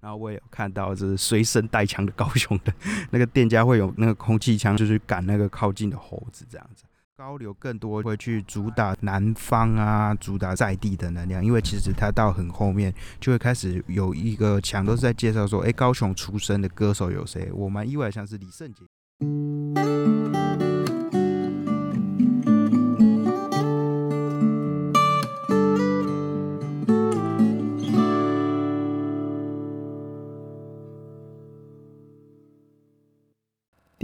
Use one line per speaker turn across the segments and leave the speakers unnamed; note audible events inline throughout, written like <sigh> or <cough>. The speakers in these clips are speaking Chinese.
然后我也有看到，就是随身带枪的高雄的那个店家会有那个空气枪，就是赶那个靠近的猴子这样子。高流更多会去主打南方啊，主打在地的能量，因为其实他到很后面就会开始有一个墙都是在介绍说，哎，高雄出生的歌手有谁？我蛮意外，像是李圣杰。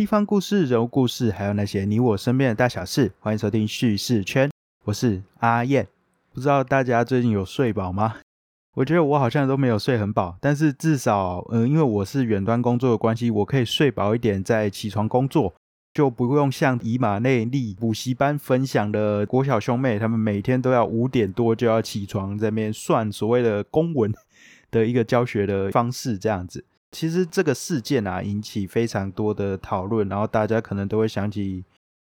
地方故事、人物故事，还有那些你我身边的大小事，欢迎收听叙事圈。我是阿燕。不知道大家最近有睡饱吗？我觉得我好像都没有睡很饱，但是至少，嗯，因为我是远端工作的关系，我可以睡饱一点再起床工作，就不用像以马内利补习班分享的国小兄妹，他们每天都要五点多就要起床，在那边算所谓的公文的一个教学的方式，这样子。其实这个事件啊，引起非常多的讨论，然后大家可能都会想起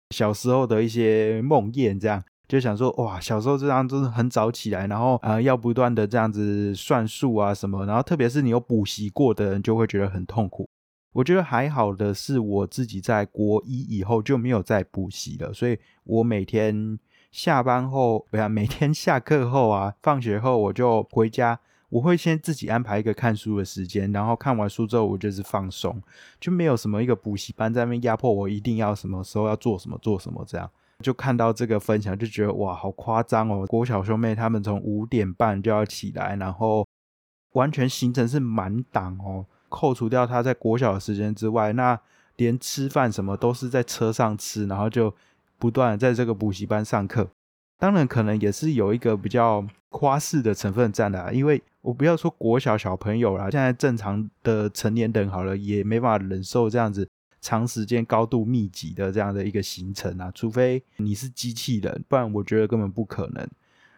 小时候的一些梦魇，这样就想说，哇，小时候这样就是很早起来，然后啊要不断的这样子算数啊什么，然后特别是你有补习过的人，就会觉得很痛苦。我觉得还好的是，我自己在国一以后就没有再补习了，所以我每天下班后，不要每天下课后啊，放学后我就回家。我会先自己安排一个看书的时间，然后看完书之后，我就是放松，就没有什么一个补习班在那边压迫我，一定要什么时候要做什么做什么这样。就看到这个分享，就觉得哇，好夸张哦！国小兄妹他们从五点半就要起来，然后完全行程是满档哦。扣除掉他在国小的时间之外，那连吃饭什么都是在车上吃，然后就不断在这个补习班上课。当然，可能也是有一个比较夸饰的成分在的，因为。我不要说国小小朋友啦，现在正常的成年人好了，也没办法忍受这样子长时间高度密集的这样的一个行程啊，除非你是机器人，不然我觉得根本不可能。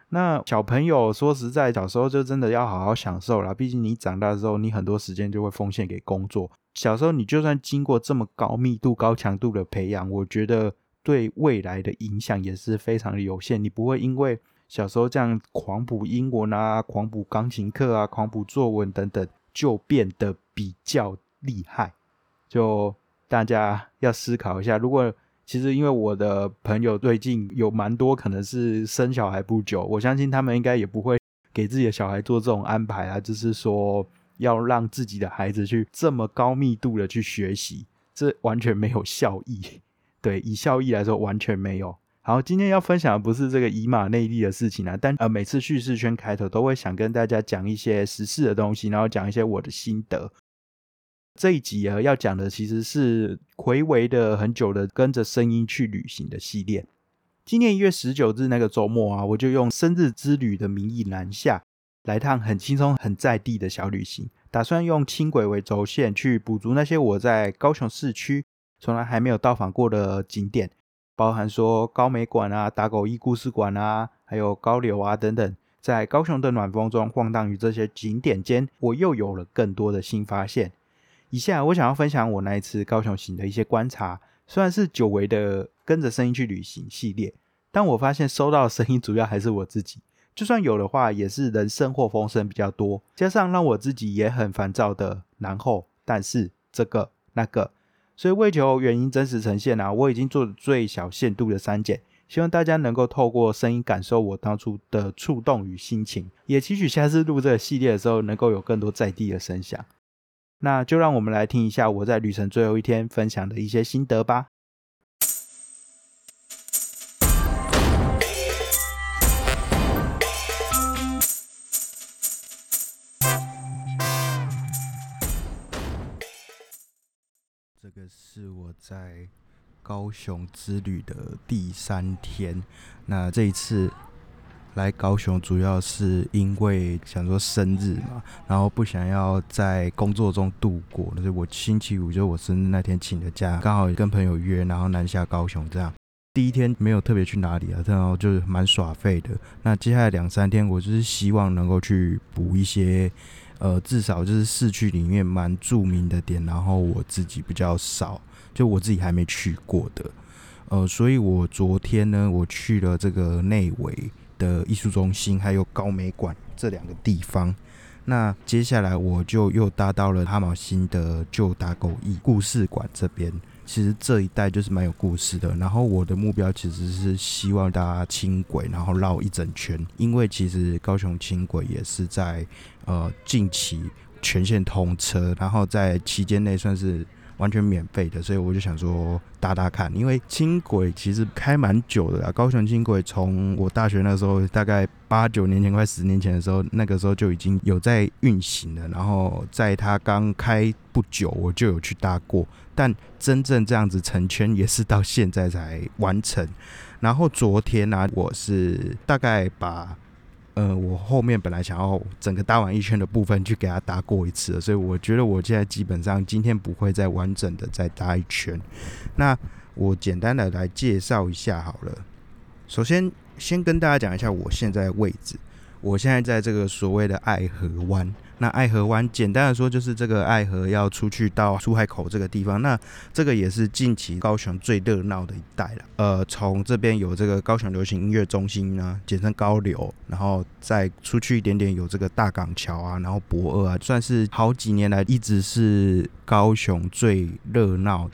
那小朋友说实在，小时候就真的要好好享受啦，毕竟你长大之后，你很多时间就会奉献给工作。小时候你就算经过这么高密度、高强度的培养，我觉得对未来的影响也是非常的有限。你不会因为小时候这样狂补英文啊，狂补钢琴课啊，狂补作文等等，就变得比较厉害。就大家要思考一下，如果其实因为我的朋友最近有蛮多可能是生小孩不久，我相信他们应该也不会给自己的小孩做这种安排啊，就是说要让自己的孩子去这么高密度的去学习，这完全没有效益。<laughs> 对，以效益来说，完全没有。好，今天要分享的不是这个以马内利的事情啊，但呃，每次叙事圈开头都会想跟大家讲一些时事的东西，然后讲一些我的心得。这一集啊，要讲的其实是回违的很久的跟着声音去旅行的系列。今年一月十九日那个周末啊，我就用生日之旅的名义南下来趟很轻松、很在地的小旅行，打算用轻轨为轴线去补足那些我在高雄市区从来还没有到访过的景点。包含说高美馆啊、打狗一故事馆啊，还有高流啊等等，在高雄的暖风中晃荡于这些景点间，我又有了更多的新发现。以下我想要分享我那一次高雄行的一些观察，虽然是久违的跟着声音去旅行系列，但我发现收到的声音主要还是我自己，就算有的话，也是人声或风声比较多，加上让我自己也很烦躁的然后，但是这个那个。所以为求原因真实呈现啊，我已经做了最小限度的删减，希望大家能够透过声音感受我当初的触动与心情，也期许下次录这个系列的时候能够有更多在地的声响。那就让我们来听一下我在旅程最后一天分享的一些心得吧。是我在高雄之旅的第三天。那这一次来高雄，主要是因为想说生日嘛，然后不想要在工作中度过。所以我星期五就是我生日那天请的假，刚好跟朋友约，然后南下高雄这样。第一天没有特别去哪里啊，然后就是蛮耍废的。那接下来两三天，我就是希望能够去补一些。呃，至少就是市区里面蛮著名的点，然后我自己比较少，就我自己还没去过的。呃，所以我昨天呢，我去了这个内围的艺术中心，还有高美馆这两个地方。那接下来我就又搭到了哈毛新的旧打狗驿故事馆这边。其实这一带就是蛮有故事的。然后我的目标其实是希望大家轻轨，然后绕一整圈，因为其实高雄轻轨也是在呃近期全线通车，然后在期间内算是。完全免费的，所以我就想说搭搭看，因为轻轨其实开蛮久的啦。高雄轻轨从我大学那时候，大概八九年前、快十年前的时候，那个时候就已经有在运行了。然后在它刚开不久，我就有去搭过，但真正这样子成圈也是到现在才完成。然后昨天呢，我是大概把。呃，我后面本来想要整个搭完一圈的部分去给它搭过一次，所以我觉得我现在基本上今天不会再完整的再搭一圈。那我简单的来介绍一下好了。首先，先跟大家讲一下我现在位置，我现在在这个所谓的爱河湾。那爱河湾，简单的说就是这个爱河要出去到出海口这个地方。那这个也是近期高雄最热闹的一带了。呃，从这边有这个高雄流行音乐中心呢，简称高流，然后再出去一点点有这个大港桥啊，然后博二啊，算是好几年来一直是高雄最热闹、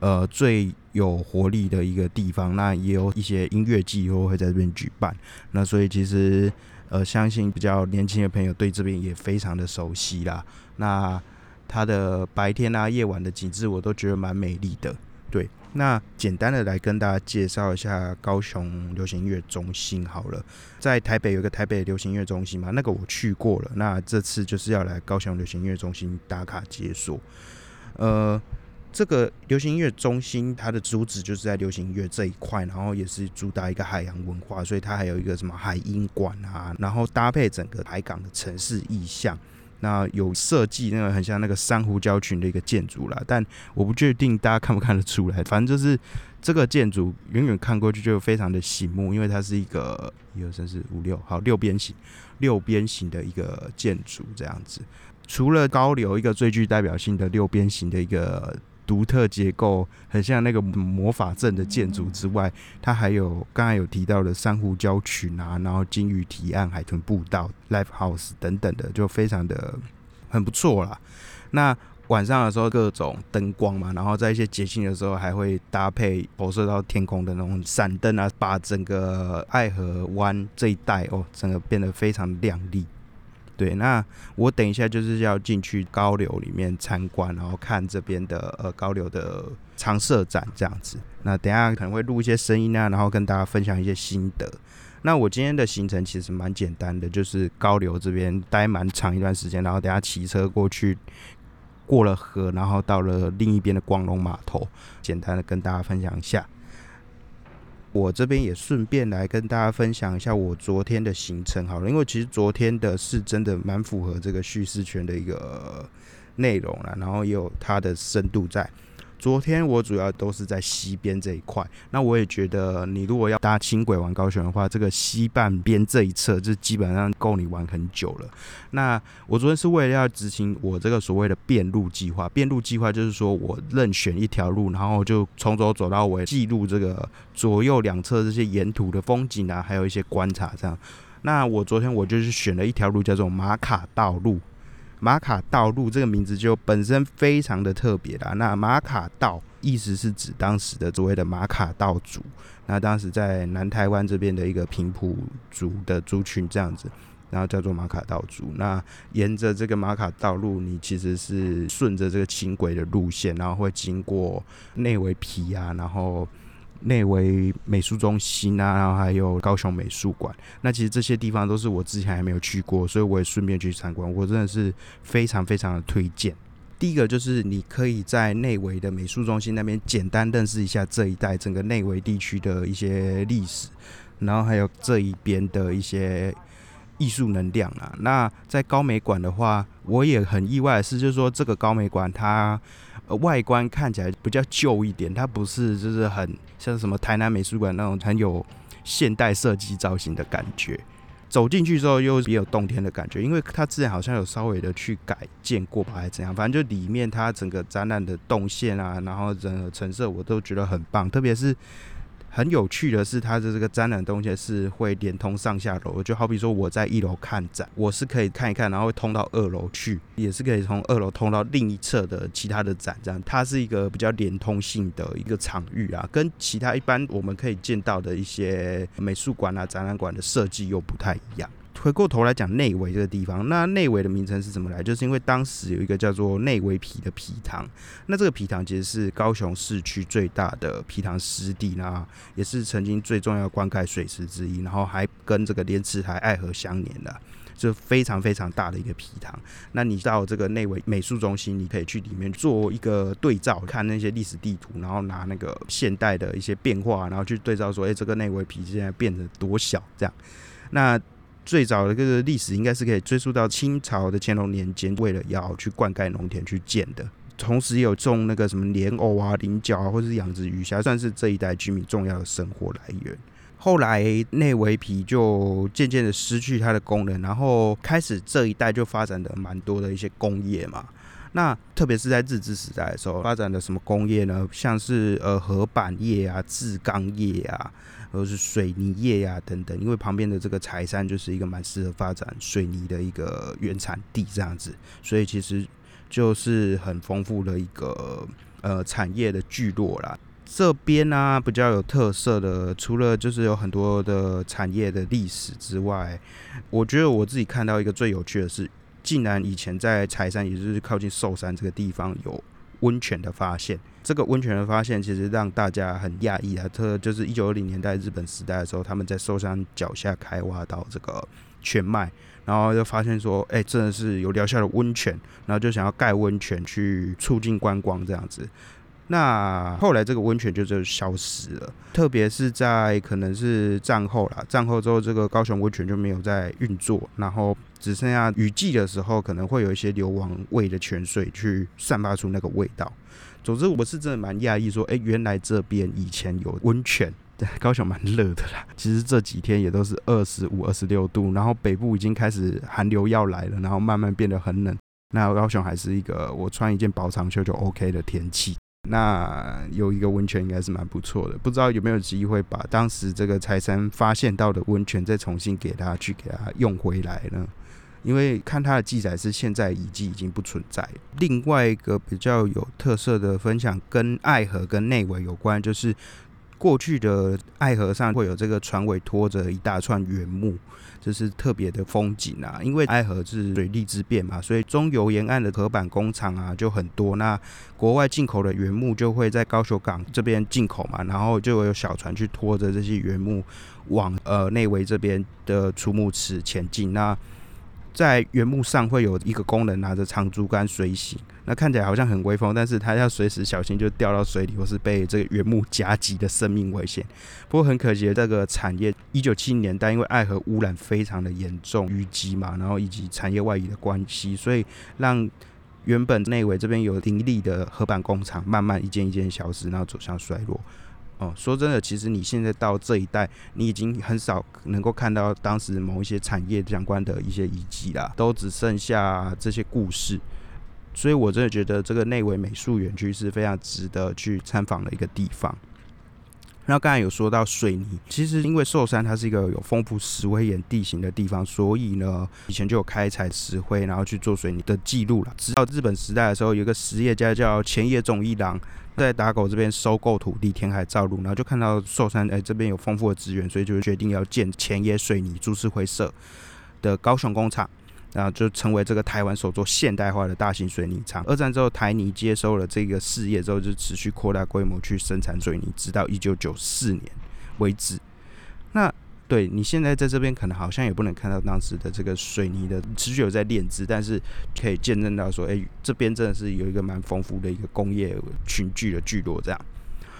呃最有活力的一个地方。那也有一些音乐季后会在这边举办。那所以其实。呃，相信比较年轻的朋友对这边也非常的熟悉啦。那它的白天啊、夜晚的景致，我都觉得蛮美丽的。对，那简单的来跟大家介绍一下高雄流行音乐中心好了。在台北有一个台北流行音乐中心嘛，那个我去过了。那这次就是要来高雄流行音乐中心打卡解锁。呃。这个流行音乐中心，它的主旨就是在流行音乐这一块，然后也是主打一个海洋文化，所以它还有一个什么海音馆啊，然后搭配整个海港的城市意象，那有设计那个很像那个珊瑚礁群的一个建筑啦，但我不确定大家看不看得出来，反正就是这个建筑远远看过去就非常的醒目，因为它是一个一二三四五六好六边形六边形的一个建筑这样子，除了高流一个最具代表性的六边形的一个。独特结构很像那个魔法阵的建筑之外，它还有刚才有提到的珊瑚礁群啊，然后金鱼提案、海豚步道、Live House 等等的，就非常的很不错啦。那晚上的时候各种灯光嘛，然后在一些节庆的时候还会搭配投射到天空的那种闪灯啊，把整个爱河湾这一带哦，整个变得非常亮丽。对，那我等一下就是要进去高流里面参观，然后看这边的呃高流的常设展这样子。那等下可能会录一些声音啊，然后跟大家分享一些心得。那我今天的行程其实蛮简单的，就是高流这边待蛮长一段时间，然后等下骑车过去，过了河，然后到了另一边的光荣码头，简单的跟大家分享一下。我这边也顺便来跟大家分享一下我昨天的行程好了，因为其实昨天的是真的蛮符合这个叙事圈的一个内容了，然后也有它的深度在。昨天我主要都是在西边这一块，那我也觉得你如果要搭轻轨玩高雄的话，这个西半边这一侧就基本上够你玩很久了。那我昨天是为了要执行我这个所谓的变路计划，变路计划就是说我任选一条路，然后就从头走到尾，记录这个左右两侧这些沿途的风景啊，还有一些观察这样。那我昨天我就是选了一条路叫做马卡道路。马卡道路这个名字就本身非常的特别啦。那马卡道意思是指当时的所谓的马卡道族，那当时在南台湾这边的一个平埔族的族群这样子，然后叫做马卡道族。那沿着这个马卡道路，你其实是顺着这个轻轨的路线，然后会经过内围皮啊，然后。内围美术中心啊，然后还有高雄美术馆，那其实这些地方都是我之前还没有去过，所以我也顺便去参观。我真的是非常非常的推荐。第一个就是你可以在内围的美术中心那边简单认识一下这一带整个内围地区的一些历史，然后还有这一边的一些艺术能量啊。那在高美馆的话，我也很意外的是，就是说这个高美馆它。外观看起来比较旧一点，它不是就是很像什么台南美术馆那种很有现代设计造型的感觉。走进去之后又别有洞天的感觉，因为它之前好像有稍微的去改建过吧，还是怎样？反正就里面它整个展览的动线啊，然后整个陈设我都觉得很棒，特别是很有趣的是，它的这个展览东西是会连通上下楼，就好比说我在一楼看展，我是可以看一看，然后会通到二楼去，也是可以从二楼通到另一侧的其他的展，这样它是一个比较连通性的一个场域啊，跟其他一般我们可以见到的一些美术馆啊、展览馆的设计又不太一样。回过头来讲内围这个地方，那内围的名称是怎么来？就是因为当时有一个叫做内围皮的皮塘，那这个皮塘其实是高雄市区最大的皮塘湿地，那也是曾经最重要灌溉水池之一，然后还跟这个莲池台爱河相连的，就非常非常大的一个皮塘。那你到这个内围美术中心，你可以去里面做一个对照，看那些历史地图，然后拿那个现代的一些变化，然后去对照说，哎，这个内围皮现在变得多小这样。那最早的这个历史应该是可以追溯到清朝的乾隆年间，为了要去灌溉农田去建的。同时有种那个什么莲藕啊、菱角啊，或是养殖鱼虾，算是这一代居民重要的生活来源。后来内围皮就渐渐的失去它的功能，然后开始这一代就发展的蛮多的一些工业嘛。那特别是在日治时代的时候，发展的什么工业呢？像是呃合板业啊、制钢业啊。或是水泥业呀等等，因为旁边的这个柴山就是一个蛮适合发展水泥的一个原产地，这样子，所以其实就是很丰富的一个呃产业的聚落啦。这边呢比较有特色的，除了就是有很多的产业的历史之外，我觉得我自己看到一个最有趣的是，竟然以前在柴山，也就是靠近寿山这个地方有。温泉的发现，这个温泉的发现其实让大家很讶异啊。特就是一九二零年代日本时代的时候，他们在寿山脚下开挖到这个泉脉，然后就发现说，哎，真的是有疗效的温泉，然后就想要盖温泉去促进观光这样子。那后来这个温泉就就消失了，特别是在可能是战后啦，战后之后这个高雄温泉就没有在运作，然后只剩下雨季的时候可能会有一些流亡味的泉水去散发出那个味道。总之我是真的蛮讶异，说哎，原来这边以前有温泉。对，<laughs> 高雄蛮热的啦，其实这几天也都是二十五、二十六度，然后北部已经开始寒流要来了，然后慢慢变得很冷。那高雄还是一个我穿一件薄长袖就 OK 的天气。那有一个温泉应该是蛮不错的，不知道有没有机会把当时这个财神发现到的温泉再重新给他去给他用回来呢？因为看他的记载是现在遗迹已经不存在。另外一个比较有特色的分享跟爱河跟内围有关，就是过去的爱河上会有这个船尾拖着一大串原木。这是特别的风景啊，因为爱河是水利之变嘛，所以中游沿岸的河板工厂啊就很多。那国外进口的原木就会在高雄港这边进口嘛，然后就有小船去拖着这些原木往呃内围这边的储木池前进。那在原木上会有一个工人拿着长竹竿随行，那看起来好像很威风，但是他要随时小心就掉到水里，或是被这个原木夹击的生命危险。不过很可惜，这个产业一九七零年代因为爱河污染非常的严重，淤积嘛，然后以及产业外移的关系，所以让原本内围这边有盈利的河板工厂慢慢一件一件消失，然后走向衰落。哦，说真的，其实你现在到这一代，你已经很少能够看到当时某一些产业相关的一些遗迹啦，都只剩下这些故事。所以我真的觉得这个内围美术园区是非常值得去参访的一个地方。那刚才有说到水泥，其实因为寿山它是一个有丰富石灰岩地形的地方，所以呢，以前就有开采石灰，然后去做水泥的记录了。直到日本时代的时候，有一个实业家叫前野总一郎。在打狗这边收购土地、填海造路，然后就看到寿山哎这边有丰富的资源，所以就决定要建前野水泥株式会社的高雄工厂，然后就成为这个台湾首座现代化的大型水泥厂。二战之后，台泥接收了这个事业之后，就持续扩大规模去生产水泥，直到一九九四年为止。那对你现在在这边可能好像也不能看到当时的这个水泥的持续有在炼制，但是可以见证到说，哎，这边真的是有一个蛮丰富的一个工业群聚的聚落。这样，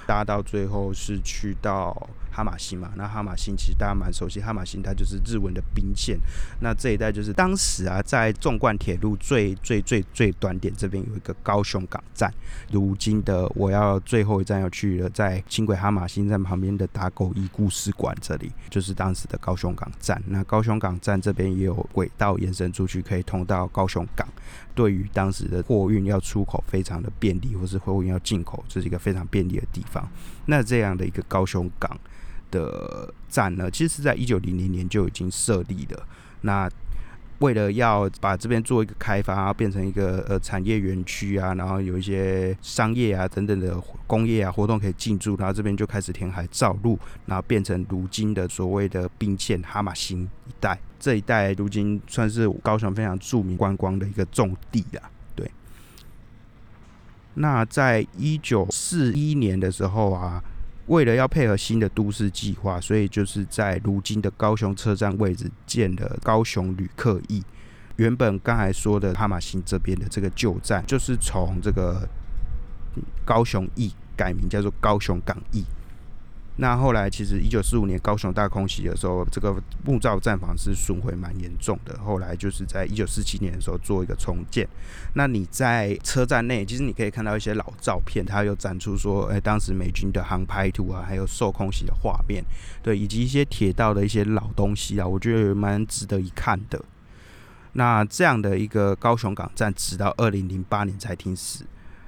大家到最后是去到哈马星嘛。那哈马星其实大家蛮熟悉，哈马星它就是日文的兵线。那这一带就是当时啊，在纵贯铁路最最最最短点这边有一个高雄港站。如今的我要最后一站要去了，在轻轨哈马星站旁边的打狗一故事馆这里，就是当时的高雄港站。那高雄港站这边也有轨道延伸出去，可以通到高雄港。对于当时的货运要出口非常的便利，或是货运要进口，这是一个非常便利的地方。那这样的一个高雄港的站呢，其实是在一九零零年就已经设立的。那为了要把这边做一个开发，变成一个呃产业园区啊，然后有一些商业啊等等的工业啊活动可以进驻，然后这边就开始填海造陆，然后变成如今的所谓的兵线哈马星一带。这一带如今算是高雄非常著名观光的一个重地啊。对。那在一九四一年的时候啊。为了要配合新的都市计划，所以就是在如今的高雄车站位置建了高雄旅客驿。原本刚才说的哈马星这边的这个旧站，就是从这个高雄驿改名叫做高雄港驿。那后来其实一九四五年高雄大空袭的时候，这个木造站房是损毁蛮严重的。后来就是在一九四七年的时候做一个重建。那你在车站内，其实你可以看到一些老照片，它有展出说，哎，当时美军的航拍图啊，还有受空袭的画面，对，以及一些铁道的一些老东西啊，我觉得蛮值得一看的。那这样的一个高雄港站，直到二零零八年才停驶。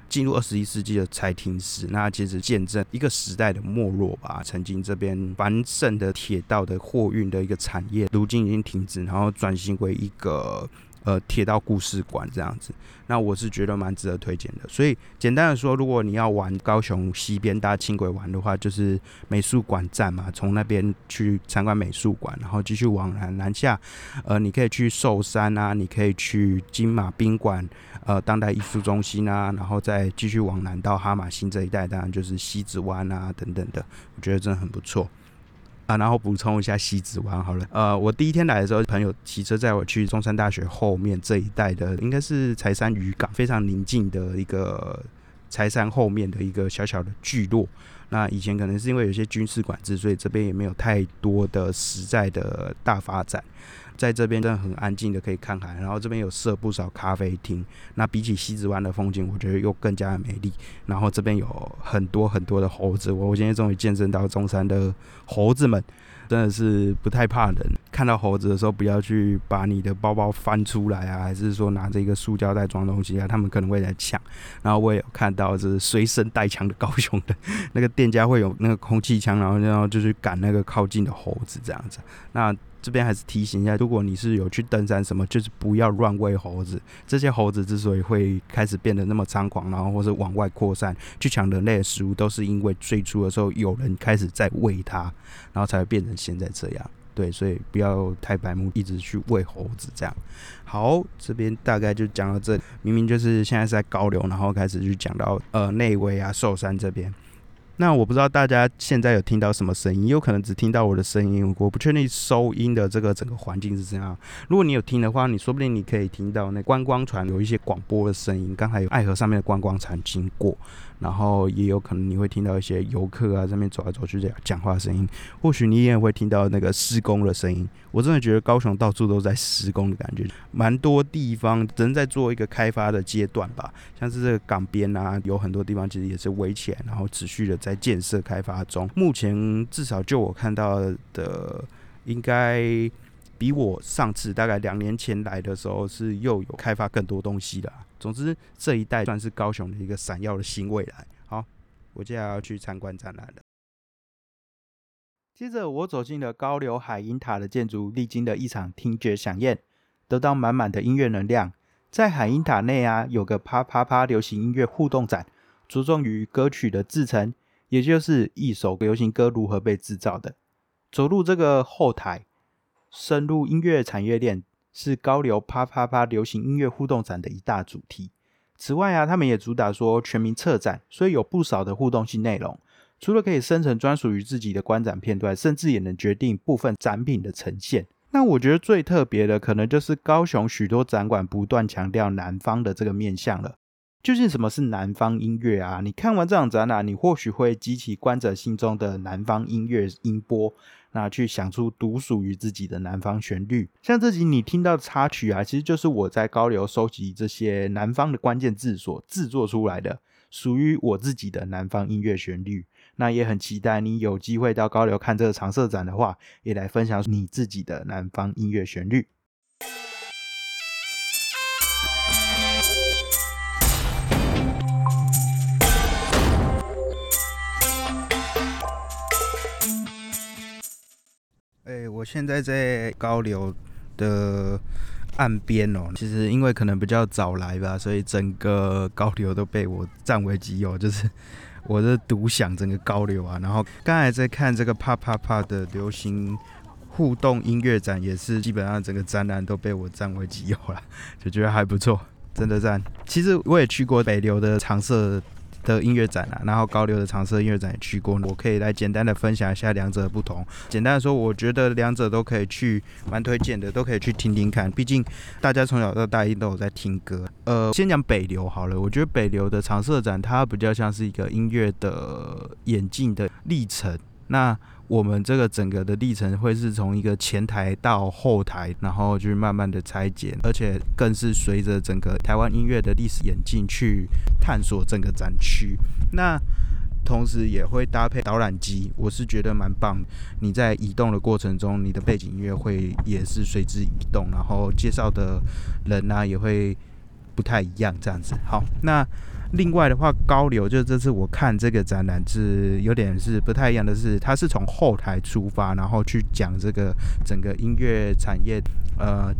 进入二十一世纪的才停止，那其实见证一个时代的没落吧。曾经这边繁盛的铁道的货运的一个产业，如今已经停止，然后转型为一个。呃，铁道故事馆这样子，那我是觉得蛮值得推荐的。所以简单的说，如果你要玩高雄西边搭轻轨玩的话，就是美术馆站嘛，从那边去参观美术馆，然后继续往南南下，呃，你可以去寿山啊，你可以去金马宾馆，呃，当代艺术中心啊，然后再继续往南到哈马星这一带，当然就是西子湾啊等等的，我觉得真的很不错。啊，然后补充一下西子湾好了。呃，我第一天来的时候，朋友骑车载我去中山大学后面这一带的，应该是柴山渔港，非常宁静的一个柴山后面的一个小小的聚落。那以前可能是因为有些军事管制，所以这边也没有太多的实在的大发展。在这边真的很安静的可以看海，然后这边有设不少咖啡厅。那比起西子湾的风景，我觉得又更加的美丽。然后这边有很多很多的猴子，我我今天终于见证到中山的猴子们，真的是不太怕人。看到猴子的时候，不要去把你的包包翻出来啊，还是说拿着一个塑胶袋装东西啊，他们可能会来抢。然后我也有看到是随身带枪的高雄的 <laughs> 那个店家会有那个空气枪，然后然后就去赶那个靠近的猴子这样子。那这边还是提醒一下，如果你是有去登山什么，就是不要乱喂猴子。这些猴子之所以会开始变得那么猖狂，然后或是往外扩散去抢人类的食物，都是因为最初的时候有人开始在喂它，然后才会变成现在这样。对，所以不要太白目，一直去喂猴子这样。好，这边大概就讲到这。明明就是现在是在高流，然后开始去讲到呃内围啊寿山这边。那我不知道大家现在有听到什么声音，有可能只听到我的声音，我不确定收音的这个整个环境是怎样。如果你有听的话，你说不定你可以听到那观光船有一些广播的声音，刚才有爱河上面的观光船经过。然后也有可能你会听到一些游客啊在那边走来走去这样讲话声音，或许你也会听到那个施工的声音。我真的觉得高雄到处都在施工的感觉，蛮多地方正在做一个开发的阶段吧。像是这个港边啊，有很多地方其实也是围起来，然后持续的在建设开发中。目前至少就我看到的，应该比我上次大概两年前来的时候是又有开发更多东西的。总之，这一带算是高雄的一个闪耀的新未来。好，我接下来要去参观展览了。接着，我走进了高流海鹰塔的建筑，历经了一场听觉响宴，得到满满的音乐能量。在海鹰塔内啊，有个啪啪啪流行音乐互动展，着重于歌曲的制成，也就是一首流行歌如何被制造的。走入这个后台，深入音乐产业链。是高流啪啪啪流行音乐互动展的一大主题。此外啊，他们也主打说全民策展，所以有不少的互动性内容。除了可以生成专属于自己的观展片段，甚至也能决定部分展品的呈现。那我觉得最特别的，可能就是高雄许多展馆不断强调南方的这个面向了。究竟什么是南方音乐啊？你看完这场展览，你或许会激起观者心中的南方音乐音波，那去想出独属于自己的南方旋律。像这集你听到的插曲啊，其实就是我在高流收集这些南方的关键字所制作出来的，属于我自己的南方音乐旋律。那也很期待你有机会到高流看这个长设展的话，也来分享你自己的南方音乐旋律。现在在高流的岸边哦。其实因为可能比较早来吧，所以整个高流都被我占为己有，就是我的独享整个高流啊。然后刚才在看这个啪啪啪的流行互动音乐展，也是基本上整个展览都被我占为己有了，就觉得还不错，真的赞。其实我也去过北流的长色。的音乐展啊，然后高流的长色音乐展也去过，我可以来简单的分享一下两者的不同。简单的说，我觉得两者都可以去，蛮推荐的，都可以去听听看。毕竟大家从小到大一定都有在听歌。呃，先讲北流好了，我觉得北流的长色展它比较像是一个音乐的演进的历程。那我们这个整个的历程会是从一个前台到后台，然后去慢慢的拆解，而且更是随着整个台湾音乐的历史演进去探索整个展区。那同时也会搭配导览机，我是觉得蛮棒。你在移动的过程中，你的背景音乐会也是随之移动，然后介绍的人呢也会不太一样，这样子。好，那。另外的话，高流就是这次我看这个展览是有点是不太一样的是，它是从后台出发，然后去讲这个整个音乐产业呃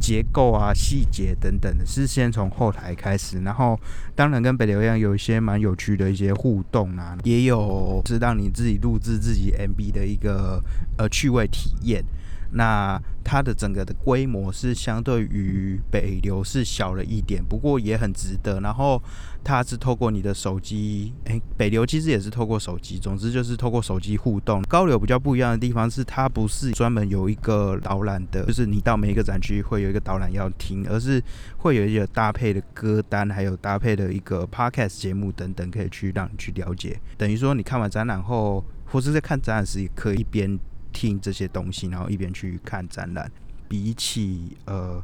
结构啊、细节等等的，是先从后台开始，然后当然跟北流一样，有一些蛮有趣的一些互动啊，也有是让你自己录制自己 MV 的一个呃趣味体验。那它的整个的规模是相对于北流是小了一点，不过也很值得。然后它是透过你的手机，诶，北流其实也是透过手机。总之就是透过手机互动。高流比较不一样的地方是，它不是专门有一个导览的，就是你到每一个展区会有一个导览要听，而是会有一些搭配的歌单，还有搭配的一个 podcast 节目等等，可以去让你去了解。等于说你看完展览后，或是在看展览时，也可以一边。听这些东西，然后一边去看展览。比起呃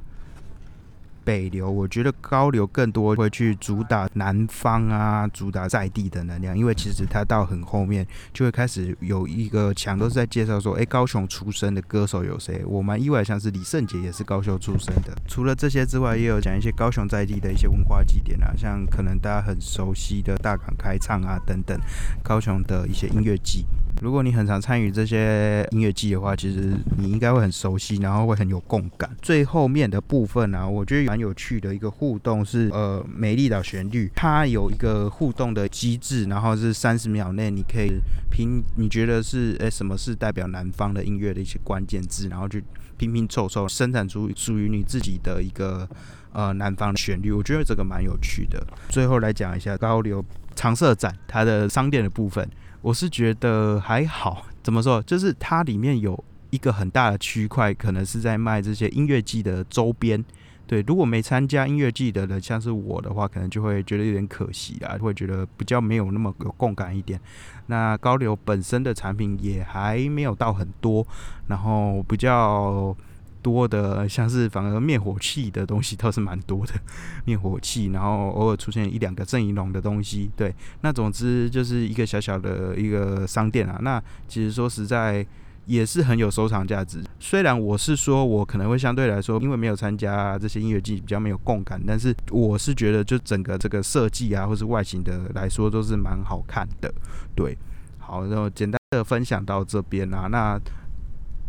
北流，我觉得高流更多会去主打南方啊，主打在地的能量。因为其实他到很后面就会开始有一个墙都是在介绍说，哎，高雄出生的歌手有谁？我蛮意外，像是李圣杰也是高雄出生的。除了这些之外，也有讲一些高雄在地的一些文化祭典啊，像可能大家很熟悉的大港开唱啊等等，高雄的一些音乐祭。如果你很常参与这些音乐季的话，其实你应该会很熟悉，然后会很有共感。最后面的部分呢，我觉得蛮有趣的一个互动是，呃，美丽岛旋律，它有一个互动的机制，然后是三十秒内你可以拼，你觉得是诶什么是代表南方的音乐的一些关键字，然后去拼拼凑凑生产出属于你自己的一个呃南方的旋律。我觉得这个蛮有趣的。最后来讲一下高流长色展它的商店的部分。我是觉得还好，<laughs> 怎么说？就是它里面有一个很大的区块，可能是在卖这些音乐季的周边。对，如果没参加音乐季的人，像是我的话，可能就会觉得有点可惜啊，会觉得比较没有那么有共感一点。那高流本身的产品也还没有到很多，然后比较。多的像是反而灭火器的东西倒是蛮多的，<laughs> 灭火器，然后偶尔出现一两个正义龙的东西，对，那总之就是一个小小的一个商店啊。那其实说实在也是很有收藏价值。虽然我是说我可能会相对来说，因为没有参加这些音乐季，比较没有共感，但是我是觉得就整个这个设计啊，或是外形的来说都是蛮好看的。对，好，然后简单的分享到这边啊，那。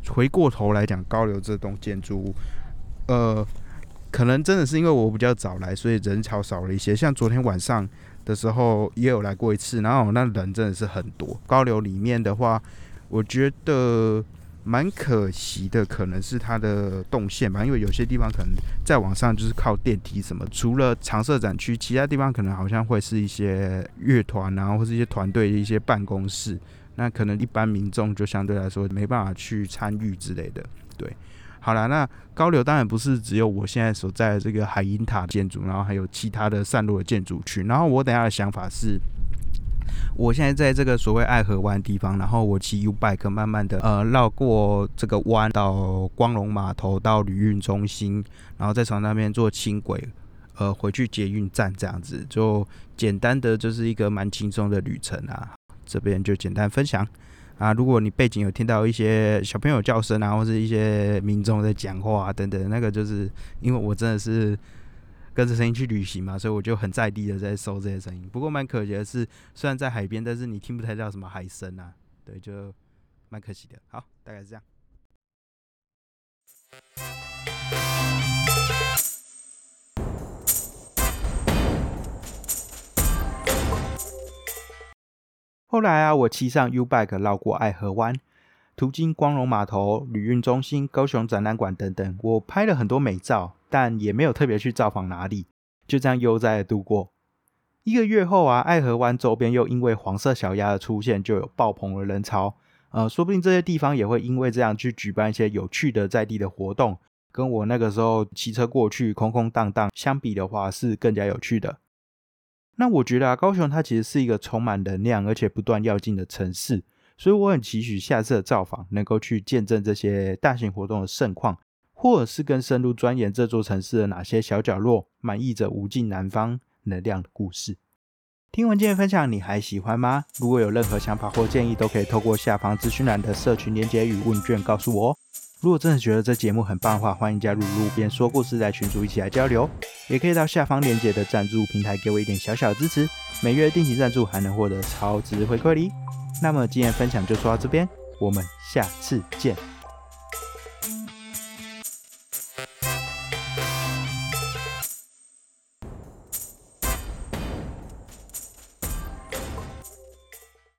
回过头来讲，高流这栋建筑物，呃，可能真的是因为我比较早来，所以人潮少了一些。像昨天晚上的时候也有来过一次，然后那人真的是很多。高流里面的话，我觉得蛮可惜的，可能是它的动线吧，因为有些地方可能再往上就是靠电梯什么。除了长设展区，其他地方可能好像会是一些乐团然后，或是一些团队的一些办公室。那可能一般民众就相对来说没办法去参与之类的，对。好了，那高流当然不是只有我现在所在的这个海鹰塔建筑，然后还有其他的散落的建筑群。然后我等下的想法是，我现在在这个所谓爱河湾地方，然后我骑 U bike 慢慢的呃绕过这个弯到光荣码头到旅运中心，然后再从那边坐轻轨呃回去捷运站这样子，就简单的就是一个蛮轻松的旅程啊。这边就简单分享。啊，如果你背景有听到一些小朋友叫声啊，或是一些民众在讲话啊等等，那个就是因为我真的是跟着声音去旅行嘛，所以我就很在地的在收这些声音。不过蛮可惜的是，虽然在海边，但是你听不太到什么海声啊，对，就蛮可惜的。好，大概是这样。后来啊，我骑上 U bike 绕过爱河湾，途经光荣码头、旅运中心、高雄展览馆等等，我拍了很多美照，但也没有特别去造访哪里，就这样悠哉的度过。一个月后啊，爱河湾周边又因为黄色小鸭的出现，就有爆棚的人潮。呃，说不定这些地方也会因为这样去举办一些有趣的在地的活动，跟我那个时候骑车过去空空荡荡相比的话，是更加有趣的。那我觉得啊，高雄它其实是一个充满能量而且不断要进的城市，所以我很期许下次的造访能够去见证这些大型活动的盛况，或者是更深入钻研这座城市的哪些小角落满溢着无尽南方能量的故事。听完今天分享，你还喜欢吗？如果有任何想法或建议，都可以透过下方资讯栏的社群连接与问卷告诉我。如果真的觉得这节目很棒的话，欢迎加入路边说故事在群组一起来交流，也可以到下方链接的赞助平台给我一点小小的支持，每月定期赞助还能获得超值回馈礼。那么今天分享就说到这边，我们下次见。